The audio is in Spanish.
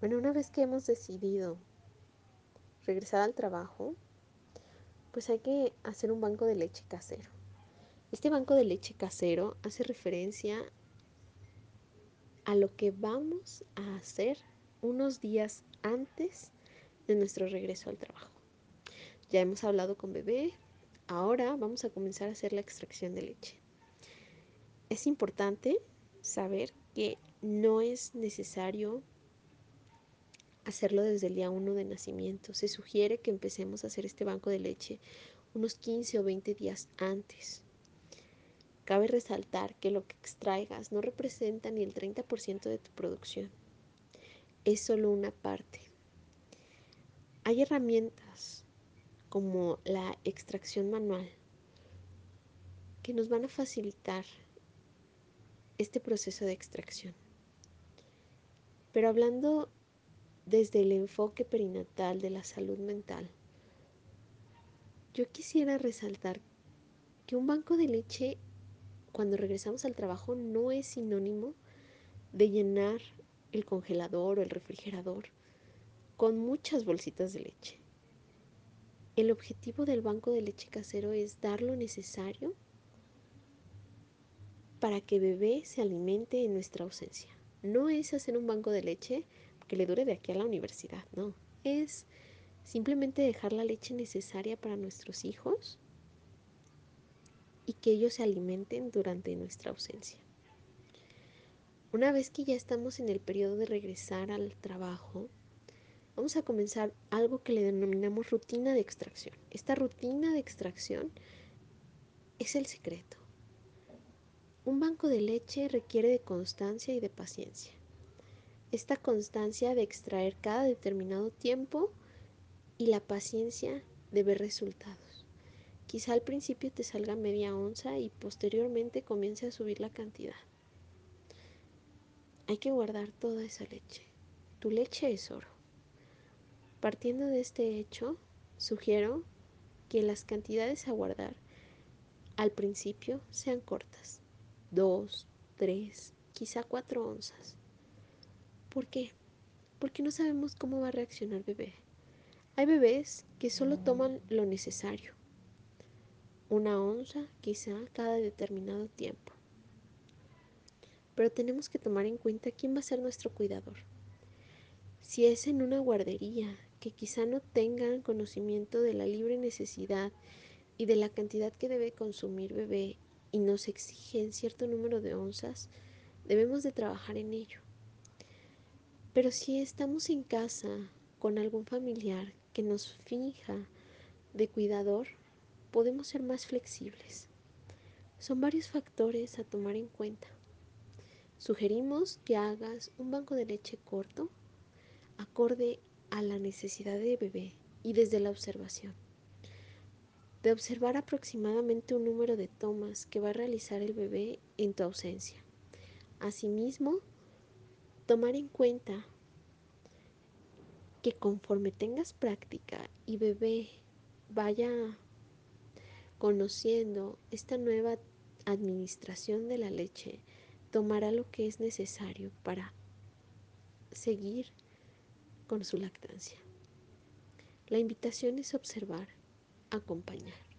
Bueno, una vez que hemos decidido regresar al trabajo, pues hay que hacer un banco de leche casero. Este banco de leche casero hace referencia a lo que vamos a hacer unos días antes de nuestro regreso al trabajo. Ya hemos hablado con bebé, ahora vamos a comenzar a hacer la extracción de leche. Es importante saber que no es necesario hacerlo desde el día 1 de nacimiento. Se sugiere que empecemos a hacer este banco de leche unos 15 o 20 días antes. Cabe resaltar que lo que extraigas no representa ni el 30% de tu producción. Es solo una parte. Hay herramientas como la extracción manual que nos van a facilitar este proceso de extracción. Pero hablando desde el enfoque perinatal de la salud mental, yo quisiera resaltar que un banco de leche cuando regresamos al trabajo no es sinónimo de llenar el congelador o el refrigerador con muchas bolsitas de leche. El objetivo del banco de leche casero es dar lo necesario para que bebé se alimente en nuestra ausencia. No es hacer un banco de leche que le dure de aquí a la universidad, no. Es simplemente dejar la leche necesaria para nuestros hijos y que ellos se alimenten durante nuestra ausencia. Una vez que ya estamos en el periodo de regresar al trabajo, vamos a comenzar algo que le denominamos rutina de extracción. Esta rutina de extracción es el secreto. Un banco de leche requiere de constancia y de paciencia. Esta constancia de extraer cada determinado tiempo y la paciencia de ver resultados. Quizá al principio te salga media onza y posteriormente comience a subir la cantidad. Hay que guardar toda esa leche. Tu leche es oro. Partiendo de este hecho, sugiero que las cantidades a guardar al principio sean cortas dos, tres, quizá cuatro onzas. ¿Por qué? Porque no sabemos cómo va a reaccionar bebé. Hay bebés que solo toman lo necesario, una onza quizá cada determinado tiempo. Pero tenemos que tomar en cuenta quién va a ser nuestro cuidador. Si es en una guardería que quizá no tengan conocimiento de la libre necesidad y de la cantidad que debe consumir bebé y nos exigen cierto número de onzas, debemos de trabajar en ello. Pero si estamos en casa con algún familiar que nos fija de cuidador, podemos ser más flexibles. Son varios factores a tomar en cuenta. Sugerimos que hagas un banco de leche corto, acorde a la necesidad de bebé y desde la observación de observar aproximadamente un número de tomas que va a realizar el bebé en tu ausencia. Asimismo, tomar en cuenta que conforme tengas práctica y bebé vaya conociendo esta nueva administración de la leche, tomará lo que es necesario para seguir con su lactancia. La invitación es observar acompañar.